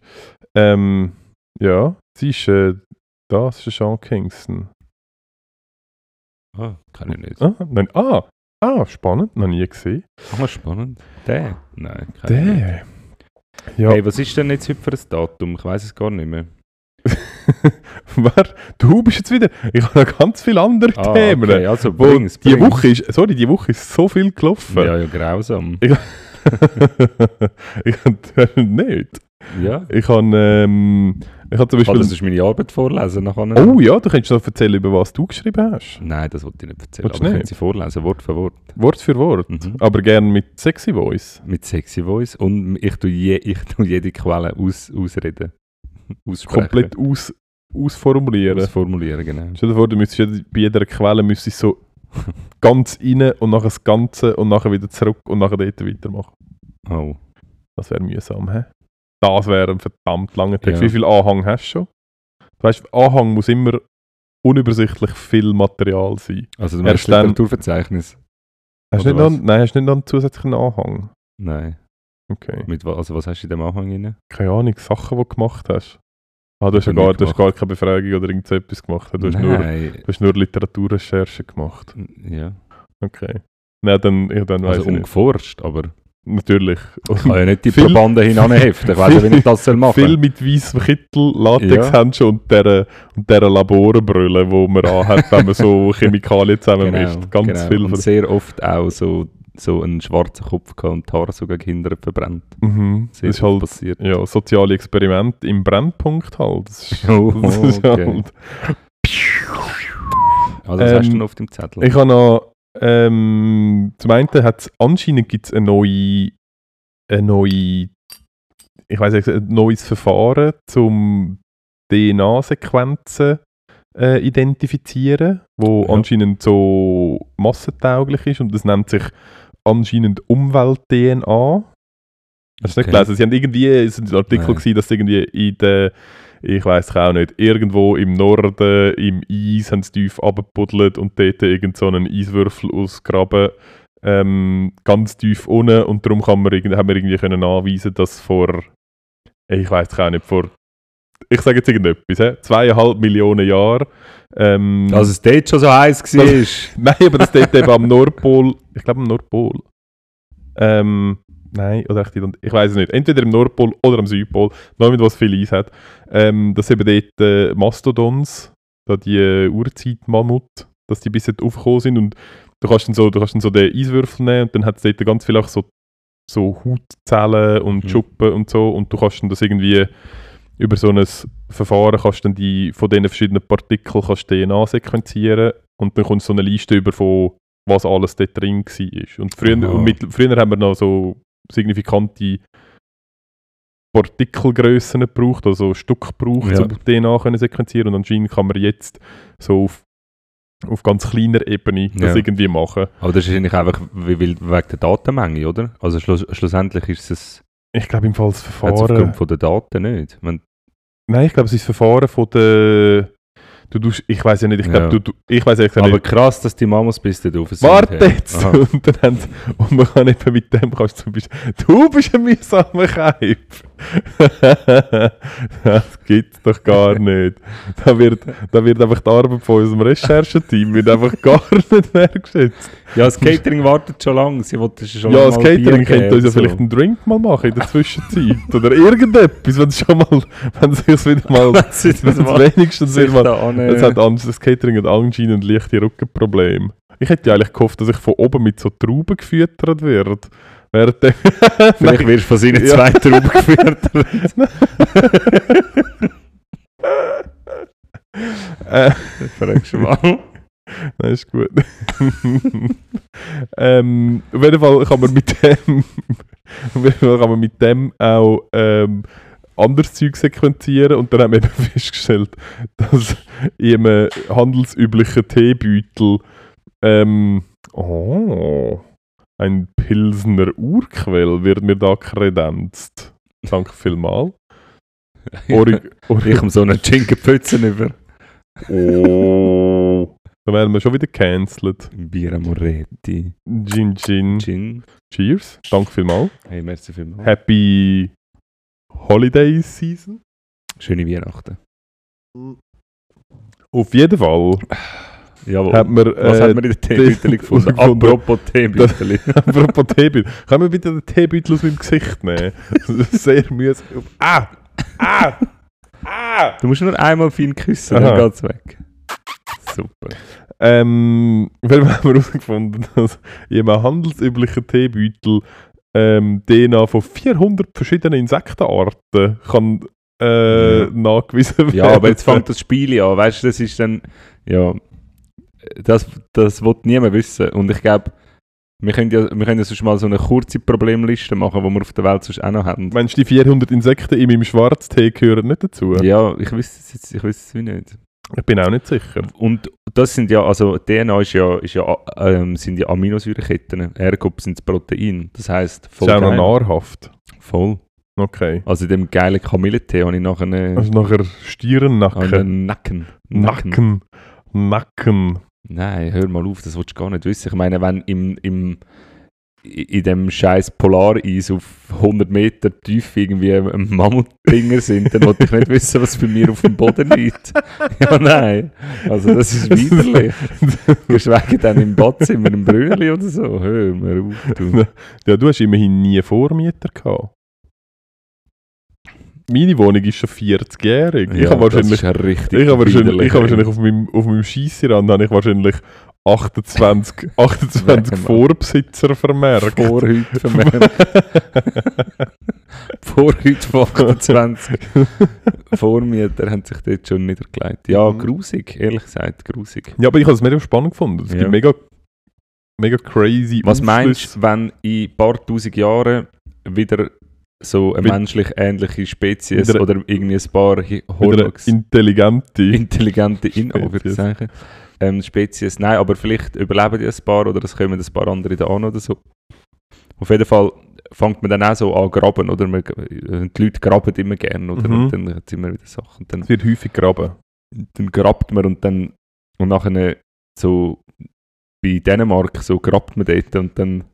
Ähm, ja, sie ist, äh, das ist der Sean Kingston. Ah, kann ich nicht. Ah, nein, ah, ah, spannend, noch nie gesehen. Ah, spannend. Der? Nein, kann. Der. Ja, Hey, was ist denn jetzt heute für ein Datum? Ich weiß es gar nicht mehr. <laughs> du bist jetzt wieder, ich habe noch ganz viele andere Ah, Themen. okay, also bring's, die bring's. Woche ist, sorry, die Woche ist so viel gelaufen. Ja, ja, grausam. <laughs> ich habe <laughs> nicht. Ja. Ich habe, ähm, ich habe zum Ich kann Beispiel... das meine Arbeit vorlesen nachher. Oh ja, du könntest noch erzählen, über was du geschrieben hast. Nein, das wollte ich nicht erzählen. Willst Aber ich nicht? kann sie vorlesen, Wort für Wort. Wort für Wort. Mhm. Aber gern mit sexy Voice. Mit sexy Voice. Und ich tue, je, ich tue jede Quelle aus, ausreden. Komplett aus, ausformulieren. Ausformulieren, genau. Stell dir vor, du müsstest bei jeder Quelle müsstest so <laughs> ganz rein und nachher das Ganze und nachher wieder zurück und nachher dort weitermachen. Oh. Das wäre mühsam, hä? Das wäre ein verdammt langer Text. Ja. Wie viel Anhang hast du schon? Du weißt, Anhang muss immer unübersichtlich viel Material sein. Also du meinst Literaturverzeichnis? Hast nicht noch, nein, hast du nicht noch einen zusätzlichen Anhang? Nein. Okay. Mit, also was hast du in dem Anhang rein? Keine Ahnung, Sachen, die du gemacht hast. Ah, du hast, ja gar, du hast gar keine Befragung oder irgend so etwas gemacht. Du hast, nur, du hast nur Literaturrecherche gemacht. Ja. Okay. Nein, dann, ja, dann Also umgeforscht, aber Natürlich. ich kann ja nicht die Viel- Probanden hinanheften. Ich weiß ja, wie ich das soll machen Viel mit weißem Kittel, Ja. Latexhandschuhen und dieser und dieser Laborbrille, die man anhat, wenn man so <laughs> Chemikalien zusammenmischt. Ganz genau. viel. Und sehr oft auch so, so einen schwarzen Kopf gehabt und die Haare sogar gehindert verbrennt. mhm. Das ist halt passiert. ja, soziale Experiment im Brennpunkt halt. Das ist, <laughs> Oh, <laughs> das ist okay. halt. Also was hast du Ähm, noch auf dem Zettel? Ich habe noch, ähm, zum einen hat es anscheinend gibt's eine neue, eine neue, ich weiß nicht, ein neues Verfahren zum DNA-Sequenzen äh, identifizieren, wo Ja. anscheinend so massentauglich ist und das nennt sich anscheinend Umwelt-DNA. Hast du nicht Okay. gelesen? Sie haben irgendwie, es war ein Artikel, Nein. gewesen, dass irgendwie in der, ich weiß auch nicht, irgendwo im Norden, im Eis, haben sie tief abgebuddelt und dort irgend so einen Eiswürfel ausgraben, ähm, ganz tief unten und darum kann man, haben wir irgendwie können nachweisen, dass vor, ich weiß auch nicht, vor, ich sage jetzt irgendetwas, hä? zweieinhalb Millionen Jahren, ähm, also es dort schon so heiß war. <laughs> Nein, aber das dort eben am Nordpol, ich glaube am Nordpol, ähm, Nein, oder echt. Ich weiß es nicht. Entweder im Nordpol oder am Südpol, noch mit was viel Eis hat. Ähm, dass eben dort äh, Mastodons, da die äh, Urzeit-Mammut, dass die bis jetzt aufgekommen sind und du kannst dann so, du kannst dann so den Eiswürfel nehmen und dann hat es dort ganz viel auch so, so Hautzellen und Mhm. Schuppen und so und du kannst dann das irgendwie über so ein Verfahren kannst dann die von diesen verschiedenen Partikeln kannst DNA sequenzieren und dann kommt so eine Liste über von was alles dort drin war. Und früher, Aha. und mit, früher haben wir noch so signifikante Partikelgrössen gebraucht, also Stück gebraucht, Ja. um DNA können sequenzieren und anscheinend kann man jetzt so auf, auf ganz kleiner Ebene das Ja. irgendwie machen. Aber das ist eigentlich einfach wegen der Datenmenge, oder? Also schluss, schlussendlich ist es Ich glaube im Fall das Verfahren... aufgrund von der Daten nicht. Wenn, Nein, ich glaube es ist das Verfahren von der... Du tust, ich weiß ja nicht, ich glaube, Ja. du, du, ich weiß ehrlich aber nicht. krass, dass die Mamas bis dort drauf sind. Warte jetzt! <laughs> Und, dann und man kann eben mit dem kannst du zum Beispiel, du bist ein mühsamer Keib. Das gibt's doch gar nicht. Da wird, da wird einfach die Arbeit von unserem Rechercheteam wird einfach gar nicht wertgeschätzt. Ja, das Catering wartet schon lange. Sie wollten schon Ja, das Catering könnte uns ja so. vielleicht einen Drink mal machen in der Zwischenzeit. Oder irgendetwas, wenn es schon mal, wenn es sich wieder mal, wenn Das ist es wenigstens wieder mal Es hat das Catering hat anscheinend leichte Rückenprobleme. Ich hätte ja eigentlich gehofft, dass ich von oben mit so Trauben gefüttert werde. Dem Vielleicht wirst du von seinen Ja. zwei Trauben geführt. äh, Fragst du mal. das ist gut. ähm, auf jeden Fall kann man mit dem, auf jeden Fall kann man mit dem auch ähm, anderes Zeug sequenzieren und dann haben wir eben festgestellt, dass in einem handelsüblichen Teebeutel ähm, oh, ein Pilsner Urquell wird mir da kredenzt. Danke <laughs> vielmals. Ich komme so einen Schinkenpfützen über. oh. Da werden wir schon wieder cancelled. Bier Amoretti. Gin Gin. Gin. Cheers. Danke vielmals. Hey, merci vielmals. Happy Holiday Season. Schöne Weihnachten. Auf jeden Fall <sighs> Jawohl. hat man. Was äh, hat man in der Teebüttel <laughs> gefunden? gefunden? Apropos Teebüttel. <laughs> Apropos Teebeutel. Können wir bitte den Teebeutel aus meinem Gesicht nehmen? <laughs> Sehr mühsam. Ah! Ah! Ah! Du musst nur einmal fein küssen, Aha. dann geht's weg. Super. Ähm, weil wir haben herausgefunden, dass in einem handelsüblichen Teebeutel ähm, DNA von 400 verschiedenen Insektenarten kann äh, Ja. nachgewiesen werden. Ja, aber jetzt fängt das Spiel an. Weißt du, das ist dann. Ja. Das, das will niemand wissen. Und ich glaube, wir können ja, wir können ja sonst mal so eine kurze Problemliste machen, die wir auf der Welt sonst auch noch haben. Meinst du, die 400 Insekten in meinem Schwarztee gehören nicht dazu? Ja, ich wüsste es jetzt, ich wüsste es wie nicht. Ich bin auch nicht sicher. Und das sind ja, also DNA ist ja, ist ja ähm, sind ja Aminosäureketten, ergo sind es Proteine. Das heisst, Das voll ist auch noch nahrhaft. Voll. Okay. Also in dem geilen Kamillentee habe ich nachher einen, Also nachher Stirnnacken. einen Nacken. Nacken. Nacken. Nein, hör mal auf, das willst du gar nicht wissen. Ich meine, wenn im, im, in dem scheiß Polareis auf 100 Meter tief irgendwie Mammutdinger sind, dann wollte ich nicht wissen, was bei mir auf dem Boden liegt. <laughs> ja, nein. Also das ist widerlich. <laughs> Geschweige denn im Badzimmer, im Brünneli oder so. Hör mal auf, du. Ja, du hast immerhin nie Vormieter gehabt. Meine Wohnung ist schon 40-jährig. ich Ja, habe das wahrscheinlich, ist ja richtig ich habe wahrscheinlich, ich habe wahrscheinlich auf meinem, auf meinem Scheissrand habe ich wahrscheinlich 28, 28 Warte mal. Vorbesitzer vermerkt. Vorhüt vermerkt. <laughs> Vorhüt von 28 <laughs> Vormieter haben sich dort schon niedergelegt. Ja, Mhm. grusig, ehrlich gesagt, grusig. Ja, aber ich habe es mega spannend gefunden. Es Ja. gibt mega, mega crazy Was Aufschlüsse. meinst du, wenn in ein paar tausend Jahren wieder so eine Mit- menschlich ähnliche Spezies Wieder- oder irgendwie ein paar Hornox, intelligente. <laughs> intelligente in. Anführungszeichen, ähm, Spezies, nein, aber vielleicht überleben die ein paar oder es kommen ein paar andere da an oder so. Auf jeden Fall fängt man dann auch so an graben, oder? Man, die Leute graben immer gerne, oder? Mhm. Und dann hat es immer wieder Sachen. Dann Es wird häufig graben. dann grabt man und dann und nachher so bei Dänemark so grabt man dort und dann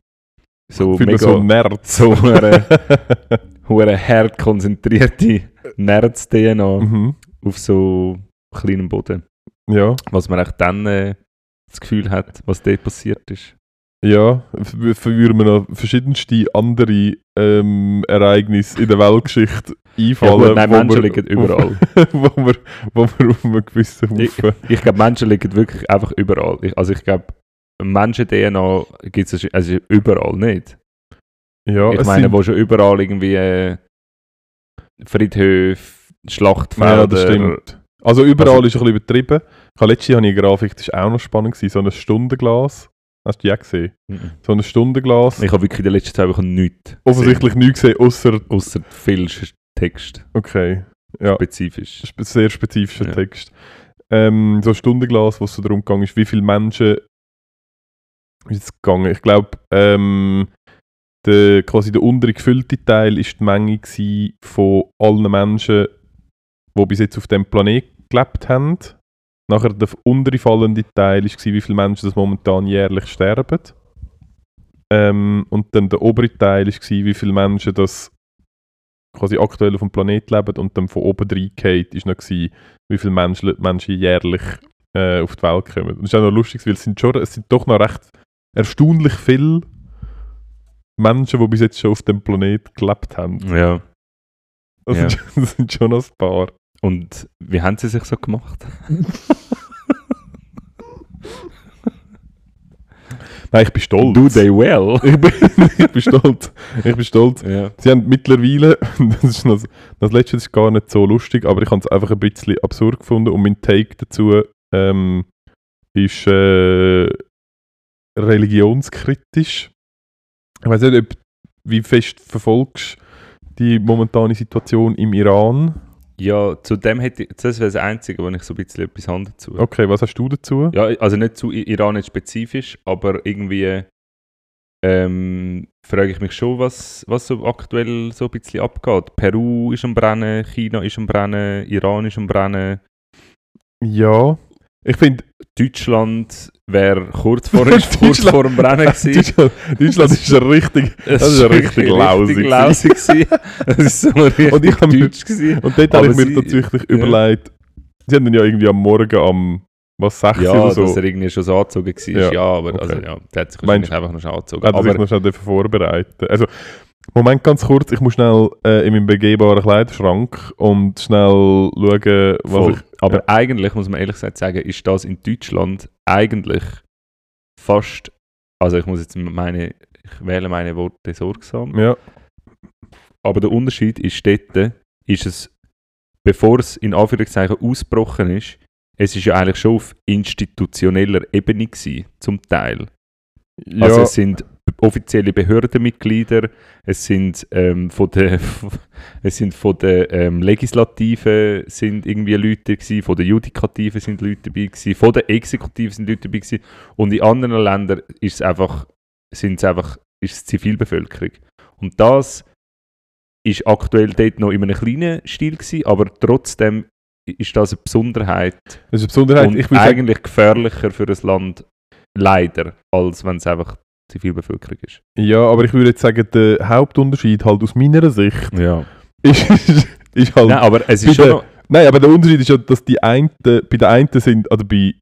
so mega so Nerds. so eine <laughs> hure hart konzentrierte Nerds-DNA mhm. auf so kleinem Boden. Ja. Was man echt dann äh, das Gefühl hat, was dort passiert ist. Ja, würden mir noch verschiedenste andere ähm, Ereignisse in der Weltgeschichte Ja, einfallen. gut, nein, wo Menschen wir- liegen überall. <laughs> wo, wir, wo wir auf einem gewissen Ich, Haufen... ich glaube, Menschen liegen wirklich einfach überall. Ich, also ich glaube, Menschen-DNA gibt es also überall nicht. Ja, ich meine, wo schon überall irgendwie äh, Friedhöfe, Schlachtfelder... Ja, das stimmt. Also überall Also- ist ein bisschen übertrieben. Ich habe letztes Jahr eine Grafik, das war auch noch spannend, gewesen, so ein Stundenglas. Hast du die auch gesehen? Mhm. So ein Stundenglas. Ich habe wirklich in den letzten zwei Wochen nichts Offensichtlich nichts gesehen, außer Außer viel Text, Okay, ja, spezifisch. spe sehr spezifischer Ja. Text. Ähm, so ein Stundenglas, wo es so darum gegangen ist, wie viele Menschen ist es gegangen? Ich glaube, ähm, der, quasi der untere gefüllte Teil ist die Menge von allen Menschen, die bis jetzt auf dem Planet gelebt haben. Nachher der untere fallende Teil war, wie viele Menschen das momentan jährlich sterben. Ähm, und dann der obere Teil war, wie viele Menschen das quasi aktuell auf dem Planet leben. Und dann von oben reingeht ist noch, wie viele Menschen, Menschen jährlich äh, auf die Welt kommen. Und das ist auch noch lustig, weil es sind, schon, es sind doch noch recht erstaunlich viele Menschen, die bis jetzt schon auf dem Planet gelebt haben. Ja. Das, Ja. sind, das sind schon noch ein paar. Und wie haben sie sich so gemacht? <laughs> Nein, ich bin stolz. Do they well? <laughs> Ich bin, ich bin stolz. Ich bin stolz. ja. Sie haben mittlerweile, <laughs> das, ist noch, das letzte ist gar nicht so lustig, aber ich habe es einfach ein bisschen absurd gefunden und mein Take dazu ähm, ist äh, religionskritisch. Ich weiß nicht, ob, wie fest verfolgst die momentane Situation im Iran. Ja, zu dem hätte ich, das wäre das Einzige, wo ich so ein bisschen etwas habe dazu. Okay, was hast du dazu? Ja, also nicht zu Iran jetzt spezifisch, aber irgendwie ähm, frage ich mich schon, was, was so aktuell so ein bisschen abgeht. Peru ist am Brennen, China ist am Brennen, Iran ist am Brennen, Ja, ich finde, Deutschland wäre kurz vor, kurz <laughs> vor dem Brennen <laughs> gewesen. Deutschland, ist ein richtig, <laughs> das ist ein richtig lausig. Das ist so richtig Und ich deutsch gewesen. Und dort habe ich mir tatsächlich ja. überlegt, sie haben dann ja irgendwie am Morgen am, was, 6 Ja, oder so, dass er irgendwie schon so angezogen war. Ja, Ja, aber okay. also, ja, der hat sich Meinst- einfach noch angezogen. hat er sich noch schnell vorbereiten. Also, Moment ganz kurz, ich muss schnell äh, in meinem begehbaren Kleiderschrank und schnell schauen, was Voll. ich... Aber ja. eigentlich, muss man ehrlich gesagt sagen, ist das in Deutschland eigentlich fast, also ich muss jetzt meine, ich wähle meine Worte sorgsam, Ja, aber der Unterschied ist dort, ist es, bevor es in Anführungszeichen ausgebrochen ist, es ist ja eigentlich schon auf institutioneller Ebene gewesen, zum Teil. ja Also es sind offizielle Behördenmitglieder, es sind ähm, von der, <laughs> es sind von der ähm, Legislative sind irgendwie Leute gewesen, von der Judikative sind Leute dabei gewesen, von der Exekutive sind Leute dabei gewesen und in anderen Ländern ist es einfach, sind es einfach, ist es Zivilbevölkerung. Und das ist aktuell dort noch in einem kleinen Stil gewesen, aber trotzdem ist das eine Besonderheit das ist eine Besonderheit. und Ich eigentlich gefährlicher für ein Land, leider, als wenn es einfach Zivilbevölkerung ist. ja, aber ich würde jetzt sagen, der Hauptunterschied halt aus meiner Sicht Ja. ist, <laughs> ist halt... Nein, aber es ist schon noch, Nein, aber der Unterschied ist ja, dass die einen, bei den einen sind, oder bei,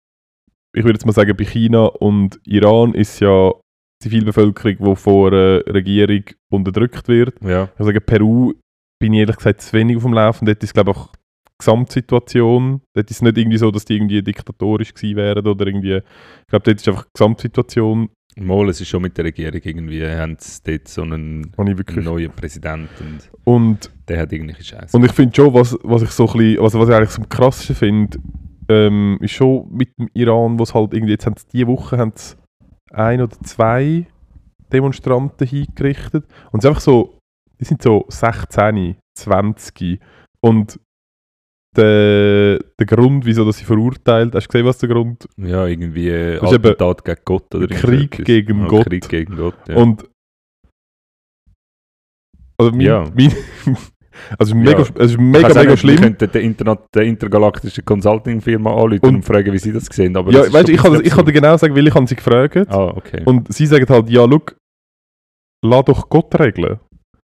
ich würde jetzt mal sagen, bei China und Iran ist ja Zivilbevölkerung, die von einer Regierung unterdrückt wird. ja. Ich sage, Peru bin ich ehrlich gesagt zu wenig auf dem Laufen. Dort ist, glaube ich, auch die Gesamtsituation. Dort ist es nicht irgendwie so, dass die irgendwie diktatorisch gewesen wären oder irgendwie. Ich glaube, dort ist einfach die Gesamtsituation, Mal, es ist schon mit der Regierung irgendwie, haben sie dort so einen neuen Präsidenten und Und, der hat irgendwelche Scheiße. und ich finde schon, was, was ich so ein bisschen, also was ich eigentlich so am krassesten finde, ähm, ist schon mit dem Iran, wo es halt irgendwie, jetzt haben sie diese Woche haben sie ein oder zwei Demonstranten hingerichtet. Und es ist einfach so, die sind so 16, 20 und der, der Grund, wieso dass sie verurteilt, hast du gesehen, was der Grund ja, irgendwie äh, Attentat gegen Gott oder Krieg gegen ja, Gott. Krieg gegen Gott, ja. Und also mein, Ja. mein, <laughs> also es ist mega, Ja. es ist Ich mega, mega nicht, Wir schlimm. könnten den, Interna der intergalaktischen Consulting-Firma anrufen und, Und- fragen, wie sie das sehen. Aber Ja, weißt, ich kann, ich kann dir genau sagen, weil ich habe sie gefragt absurd. Ah, okay. und sie sagen halt, ja, schau, lass doch Gott regeln.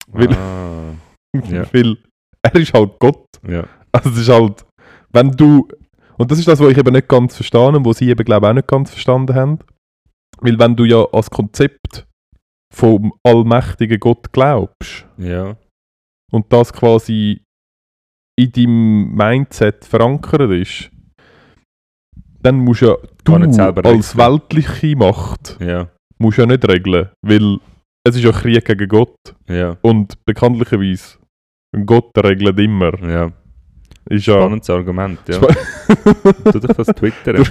weil- ah, <laughs> Ja. weil er ist halt Gott. ja. Also es ist halt, wenn du, und das ist das, was ich eben nicht ganz verstanden habe, was sie eben glaube ich auch nicht ganz verstanden haben. Weil wenn du ja als Konzept vom allmächtigen Gott glaubst Ja. und das quasi in deinem Mindset verankert ist, dann musst ja du als weltliche Macht Ja. musst ja nicht regeln, weil es ist ja Krieg gegen Gott Ja. und bekanntlicherweise Gott regelt immer. Ja. Ist ja Spannendes Argument, ja. Spa- <laughs> Tu doch das twittern. <laughs>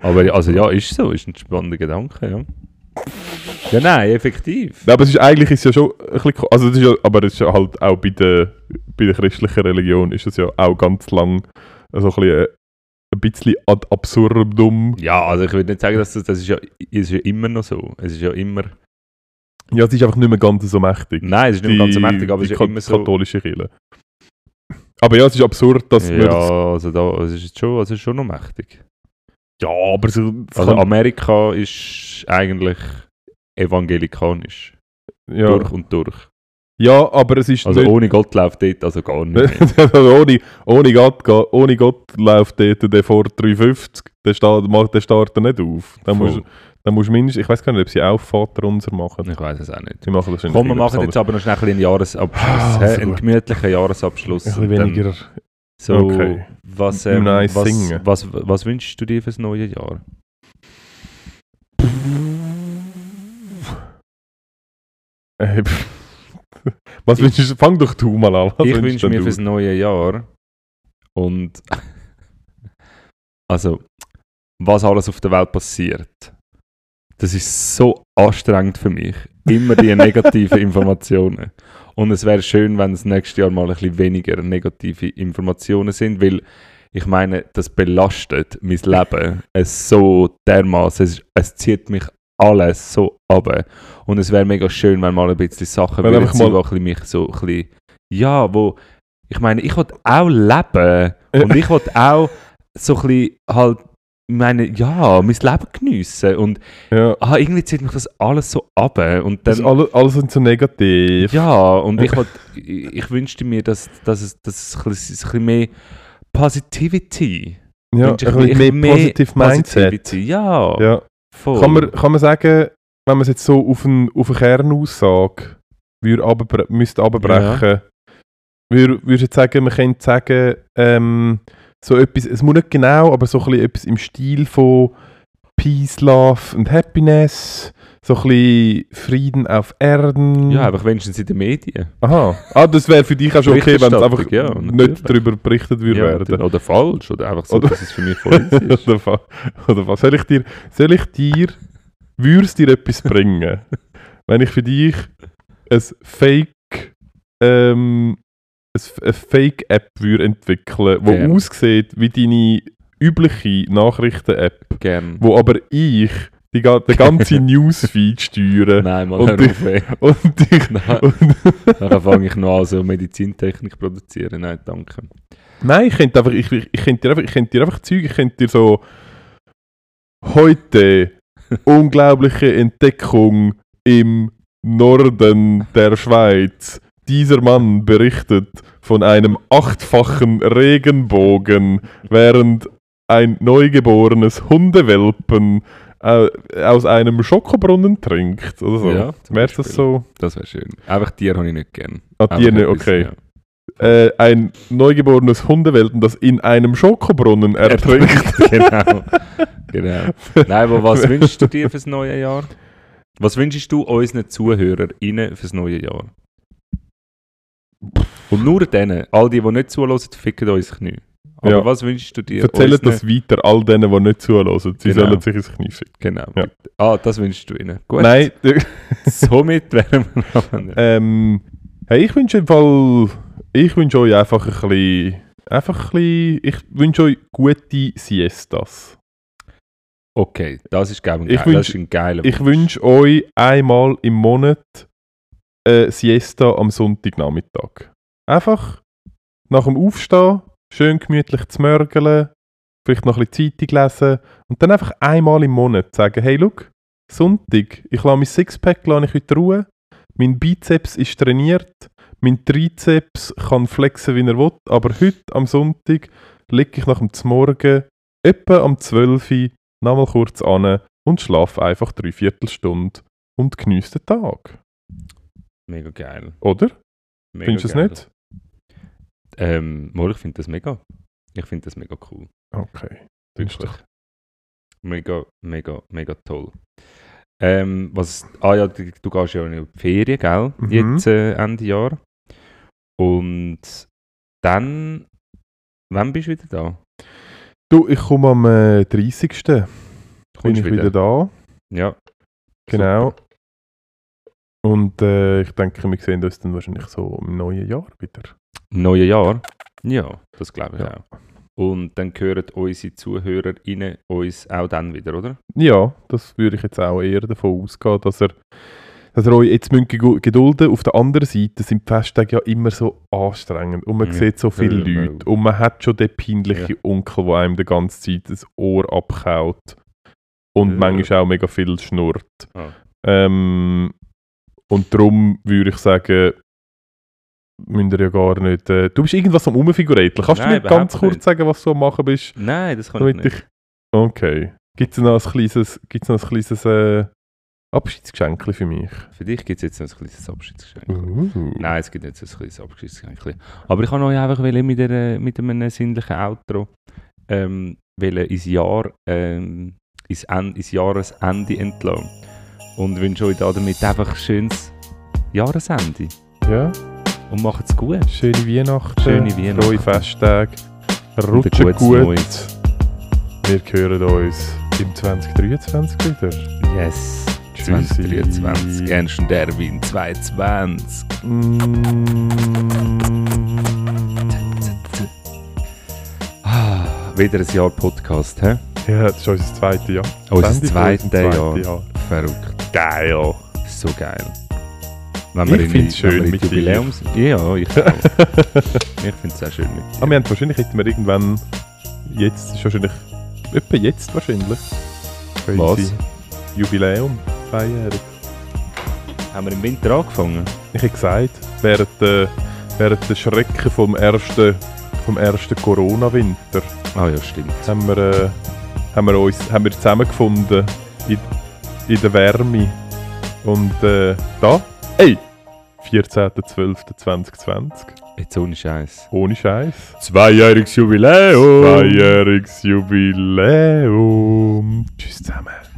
Aber also ja, ist so, ist ein spannender Gedanke, ja. Ja, nein, effektiv. Ja, aber es ist eigentlich ist ja schon ein bisschen, also es ist ja, aber es ist ja halt auch bei der, bei der christlichen Religion ist es ja auch ganz lang so ein bisschen, äh, ein bisschen ad absurdum. Ja, also ich würde nicht sagen, dass das, das ist ja, ist ja immer noch so. Es ist ja immer. Ja, es ist einfach nicht mehr ganz so mächtig. Nein, es ist nicht mehr ganz so mächtig, aber es die ist ja immer so. katholische Kirche. Aber ja, es ist absurd, dass Ja, das, also da es ist schon, es ist schon noch mächtig. ja, aber so, Also Amerika ist eigentlich evangelikanisch. ja. Durch und durch. ja, aber es ist Also nicht, ohne Gott läuft dort also gar nicht. <laughs> also ohne, ohne, Gott, ohne Gott läuft dort der vor 350, der, steht, macht der startet nicht auf. Dann musst, dann musst du mindestens, ich weiß gar nicht, ob sie auch Vater unser machen. Ich weiß es auch nicht. Sie machen das Komm, wir machen jetzt aber noch schnell einen Jahresabschluss. Ah, hä? also einen gemütlichen Jahresabschluss. ein bisschen dann weniger. So, Okay. was, ähm, Nice was, singen. was, was wünschst du dir fürs neue Jahr? Äh. <laughs> Was wünschst du? Fang doch du mal an. Was ich wünsche mir fürs neue Jahr und <laughs> also was alles auf der Welt passiert, das ist so anstrengend für mich. Immer die <laughs> negativen Informationen. Und es wäre schön, wenn es nächstes Jahr mal ein bisschen weniger negative Informationen sind, weil ich meine, das belastet mein Leben es so dermaßen. Es, es zieht mich alles so ab. Und es wäre mega schön, wenn mal ein bisschen Sachen würden mal- die ein bisschen mich so ein bisschen, ja, wo, ich meine, ich will auch leben und ich will auch so ein bisschen halt, meine, ja, mein Leben geniessen und Ja, ah, irgendwie zieht mich das alles so ab und das dann, alles, alles sind so negativ. ja, und ich, will, ich, ich wünsste mir, dass, dass, es, dass es ein bisschen, mehr Positivity, ja ein ich bisschen mehr Ich- positive Mindset. Positivity, ja, Ja. voll. Kann, man, kann man sagen, wenn man es jetzt so auf, ein, auf eine Kernaussage würde runterbre- müsste runterbrechen, würde, würdest du jetzt sagen, man könnte sagen, ähm, so etwas, es muss nicht genau, aber so ein bisschen etwas im Stil von Peace, Love und Happiness, so ein bisschen Frieden auf Erden. ja, einfach wenigstens in den Medien. Aha. Ah, das wäre für dich auch schon okay, wenn es einfach ja, nicht darüber berichtet würde Ja, werden. oder falsch, oder einfach so, Oder- dass es für mich voll ist. <laughs> oder, was, oder was? Soll ich dir, soll ich dir, würde es dir etwas bringen, <laughs> wenn ich für dich ein Fake, ähm, eine Fake-App würde entwickeln, die Gerne. aussieht wie deine übliche Nachrichten-App, Gern. wo aber ich die, den ganzen <laughs> Newsfeed steuere Nein, mal Und hör die- auf, ey. <laughs> und Nein, <laughs> und, Dann fange ich noch an, so Medizintechnik produzieren. Nein, danke. Nein, ich könnte einfach, ich, ich, könnte dir einfach, ich könnte dir einfach Zeug, ich könnte dir so heute unglaubliche Entdeckung im Norden der Schweiz. Dieser Mann berichtet von einem achtfachen Regenbogen, während ein neugeborenes Hundewelpen äh, aus einem Schokobrunnen trinkt. Oder so. Ja, Wäre das so? Das wäre schön. Einfach Tiere habe ich nicht gern. Ah, die nicht, okay. ja. Äh, ein neugeborenes Hundewelpen, das in einem Schokobrunnen ertrinkt. <laughs> genau. genau. Nein, aber was wünschst du dir fürs neue Jahr? Was wünschst du unseren ZuhörerInnen fürs neue Jahr? Und nur denen, all die, die nicht zuhören, ficken uns Knie. Aber Ja. was wünschst du dir? Unseren- das weiter all denen, die nicht zuhören. Sie Genau. sollen sich ins Knie ficken. Genau. Ja. Ah, das wünschst du ihnen. Gut. Nein, <laughs> Somit wären wir noch. ähm, hey, ich wünsche im Fall, ich wünsche euch einfach ein bisschen, einfach ein bisschen, ich wünsche euch gute Siestas. Okay, das ist, geil, Ich das wünsch- ist ein geiler Ich wünsche euch einmal im Monat eine Siesta am Sonntagnachmittag. Einfach nach dem Aufstehen, schön gemütlich zu mörgeln, vielleicht noch ein bisschen Zeitung lesen und dann einfach einmal im Monat sagen, hey, look, Sonntag, ich lasse mein Sixpack lasse ich heute ruhen, mein Bizeps ist trainiert, mein Trizeps kann flexen, wie er will, aber heute am Sonntag lege ich nach dem Morgen etwa am 12 Uhr nochmal kurz an und schlaf einfach drei Viertelstunde und genieß den Tag. Mega geil. Oder? Mega Findest du es nicht? Ähm, mal, ich finde das mega. Ich finde das mega cool. Okay. Wirklich. Mega, mega, mega toll. Ähm, was, ah ja, du, du gehst ja in die Ferien, gell? Mhm. Jetzt äh, Ende Jahr. Und dann, wann bist du wieder da? Du, ich komme am äh, 30. bin Kommst ich du wieder, da. Ja. Genau. Und äh, ich denke, wir sehen uns dann wahrscheinlich so im neuen Jahr wieder. Neuen Jahr? Ja, das glaube ich Ja. auch. Und dann hören unsere ZuhörerInnen uns auch dann wieder, oder? Ja, das würde ich jetzt auch eher davon ausgehen, dass er, dass er euch jetzt müsst gedulden Auf der anderen Seite sind die Festtage ja immer so anstrengend und man Ja. sieht so viele Ja. Leute und man hat schon den peinlichen Onkel, der einem die ganze Zeit das Ohr abkaut und Ja. manchmal auch mega viel schnurrt. Ah. Ähm, und darum würde ich sagen, müsst ihr ja gar nicht... Äh, du bist irgendwas am Umfiguräteln. Kannst Nein, du mir ganz kurz nicht. sagen, was du am machen bist? Nein, das kann ich nicht. ich, okay. Gibt es noch ein kleines, gibt's noch ein kleines äh, Abschiedsgeschenk für mich? Für dich gibt es jetzt noch ein kleines Abschiedsgeschenk. Uh. Nein, es gibt jetzt ein kleines Abschiedsgeschenk. Aber ich kann euch einfach mit, der, mit einem sinnlichen Outro ähm, ins Jahr, ähm, ins, En ins Jahresende entlassen. Und wünsche euch da damit einfach ein schönes Jahresende. Ja, Und macht's gut. schöne Weihnachten. Schöne Weihnachten. Frohe Festtage. Gutes gut. Neues. Wir hören uns im 2023 wieder. Yes. Tschüssi. 2023. Ernst und Erwin 2020. Mm. Ah, wieder ein Jahr Podcast, hä? Ja, das ist unser zweites Jahr. Unser zweites Jahr. Jahr. Verrückt. Geil. So geil. Wenn Ich wir in- find's wenn schön mit. Jubiläums Ja, ich auch. <laughs> ich finde es auch schön mit dir. Aber wir haben wahrscheinlich hätten wir irgendwann jetzt ist wahrscheinlich etwa jetzt wahrscheinlich. Crazy. Was? Jubiläum, zweijährig. Haben wir im Winter angefangen? Ich habe gesagt, während der, während der Schrecken vom ersten, vom ersten Corona-Winter Ah ja, stimmt. haben wir, äh, haben wir uns haben wir zusammengefunden in, in der Wärme. Und äh, da, ey, 14.12.2020, Jetzt ohne Scheiß. ohne Scheiß. Zweijähriges Jubiläum! Zweijähriges Jubiläum. Tschüss zusammen.